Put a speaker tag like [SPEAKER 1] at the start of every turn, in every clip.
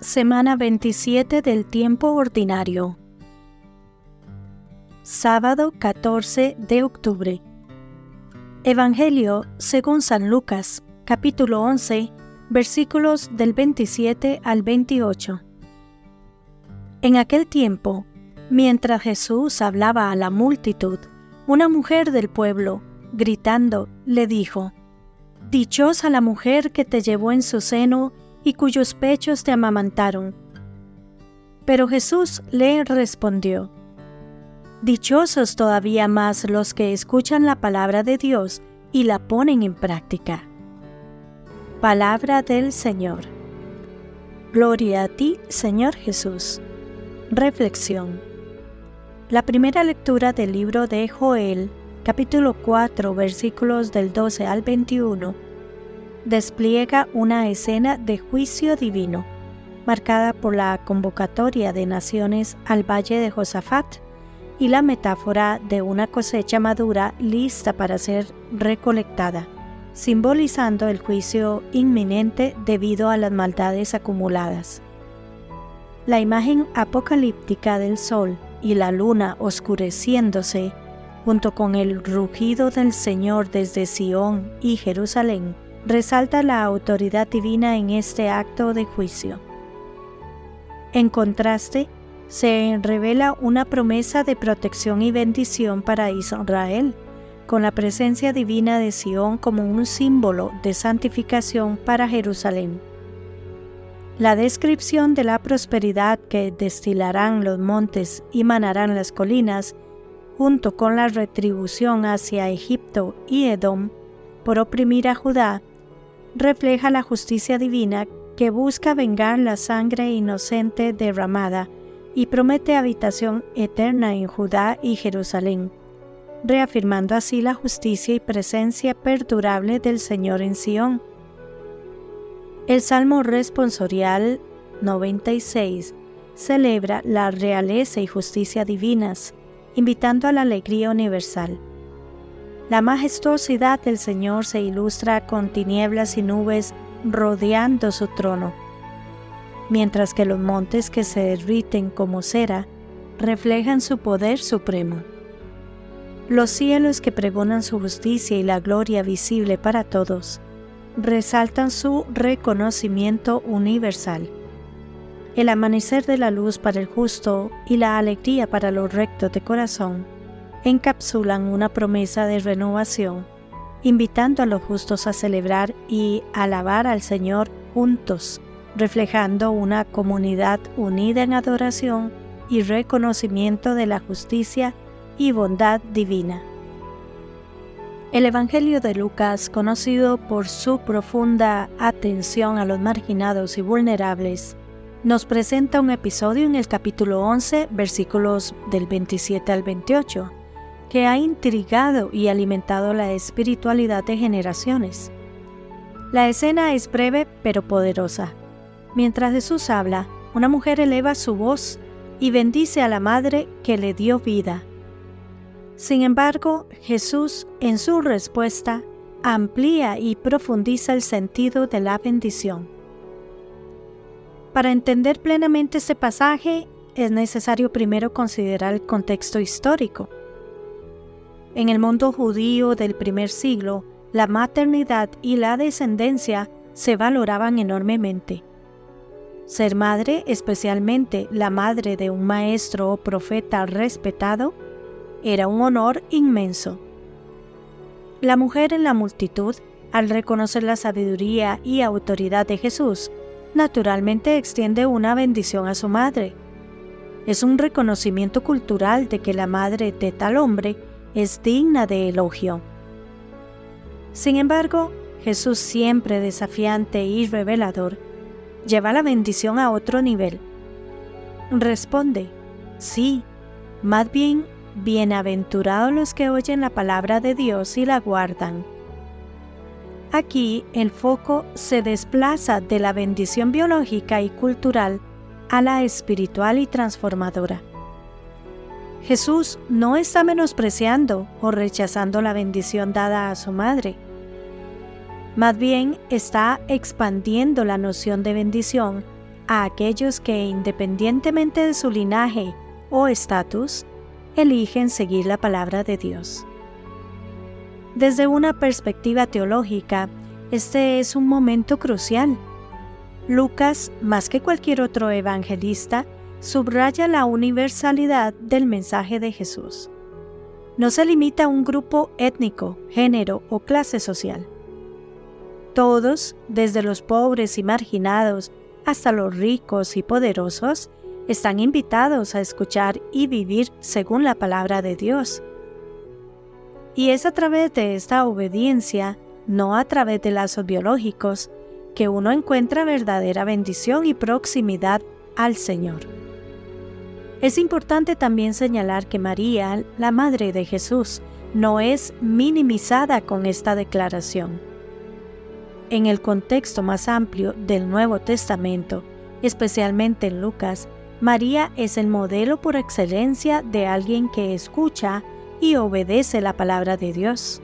[SPEAKER 1] Semana 27 del tiempo ordinario. Sábado 14 de octubre. Evangelio según San Lucas, capítulo 11, versículos del 27 al 28. En aquel tiempo, mientras Jesús hablaba a la multitud, una mujer del pueblo, gritando, le dijo, Dichosa la mujer que te llevó en su seno y cuyos pechos te amamantaron. Pero Jesús le respondió, Dichosos todavía más los que escuchan la palabra de Dios y la ponen en práctica. Palabra del Señor. Gloria a ti, Señor Jesús. Reflexión. La primera lectura del libro de Joel, capítulo 4, versículos del 12 al 21 despliega una escena de juicio divino, marcada por la convocatoria de naciones al valle de Josafat y la metáfora de una cosecha madura lista para ser recolectada, simbolizando el juicio inminente debido a las maldades acumuladas. La imagen apocalíptica del sol y la luna oscureciéndose, junto con el rugido del Señor desde Sión y Jerusalén, resalta la autoridad divina en este acto de juicio. En contraste, se revela una promesa de protección y bendición para Israel, con la presencia divina de Sión como un símbolo de santificación para Jerusalén. La descripción de la prosperidad que destilarán los montes y manarán las colinas, junto con la retribución hacia Egipto y Edom por oprimir a Judá, refleja la justicia divina que busca vengar la sangre inocente derramada y promete habitación eterna en Judá y Jerusalén, reafirmando así la justicia y presencia perdurable del Señor en Sión. El Salmo responsorial 96 celebra la realeza y justicia divinas, invitando a la alegría universal. La majestuosidad del Señor se ilustra con tinieblas y nubes rodeando su trono, mientras que los montes que se derriten como cera reflejan su poder supremo. Los cielos que pregonan su justicia y la gloria visible para todos resaltan su reconocimiento universal. El amanecer de la luz para el justo y la alegría para los rectos de corazón encapsulan una promesa de renovación, invitando a los justos a celebrar y alabar al Señor juntos, reflejando una comunidad unida en adoración y reconocimiento de la justicia y bondad divina. El Evangelio de Lucas, conocido por su profunda atención a los marginados y vulnerables, nos presenta un episodio en el capítulo 11, versículos del 27 al 28, que ha intrigado y alimentado la espiritualidad de generaciones. La escena es breve pero poderosa. Mientras Jesús habla, una mujer eleva su voz y bendice a la madre que le dio vida. Sin embargo, Jesús, en su respuesta, amplía y profundiza el sentido de la bendición. Para entender plenamente este pasaje, es necesario primero considerar el contexto histórico. En el mundo judío del primer siglo, la maternidad y la descendencia se valoraban enormemente. Ser madre, especialmente la madre de un maestro o profeta respetado, era un honor inmenso. La mujer en la multitud, al reconocer la sabiduría y autoridad de Jesús, naturalmente extiende una bendición a su madre. Es un reconocimiento cultural de que la madre de tal hombre es digna de elogio. Sin embargo, Jesús siempre desafiante y revelador, lleva la bendición a otro nivel. Responde, sí, más bien, bienaventurados los que oyen la palabra de Dios y la guardan. Aquí el foco se desplaza de la bendición biológica y cultural a la espiritual y transformadora. Jesús no está menospreciando o rechazando la bendición dada a su madre. Más bien está expandiendo la noción de bendición a aquellos que independientemente de su linaje o estatus, eligen seguir la palabra de Dios. Desde una perspectiva teológica, este es un momento crucial. Lucas, más que cualquier otro evangelista, subraya la universalidad del mensaje de Jesús. No se limita a un grupo étnico, género o clase social. Todos, desde los pobres y marginados hasta los ricos y poderosos, están invitados a escuchar y vivir según la palabra de Dios. Y es a través de esta obediencia, no a través de lazos biológicos, que uno encuentra verdadera bendición y proximidad al Señor. Es importante también señalar que María, la Madre de Jesús, no es minimizada con esta declaración. En el contexto más amplio del Nuevo Testamento, especialmente en Lucas, María es el modelo por excelencia de alguien que escucha y obedece la palabra de Dios.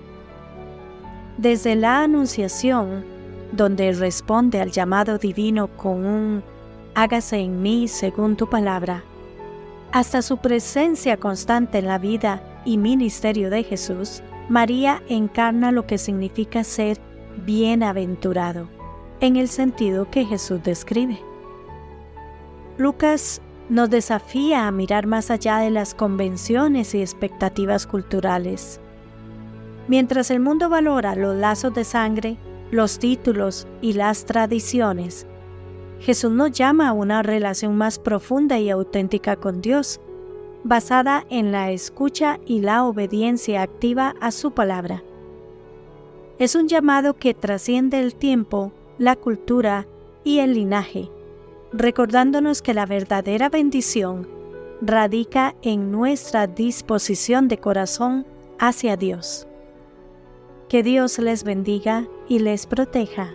[SPEAKER 1] Desde la Anunciación, donde responde al llamado divino con un hágase en mí según tu palabra, hasta su presencia constante en la vida y ministerio de Jesús, María encarna lo que significa ser bienaventurado, en el sentido que Jesús describe. Lucas nos desafía a mirar más allá de las convenciones y expectativas culturales. Mientras el mundo valora los lazos de sangre, los títulos y las tradiciones, Jesús nos llama a una relación más profunda y auténtica con Dios, basada en la escucha y la obediencia activa a su palabra. Es un llamado que trasciende el tiempo, la cultura y el linaje recordándonos que la verdadera bendición radica en nuestra disposición de corazón hacia Dios. Que Dios les bendiga y les proteja.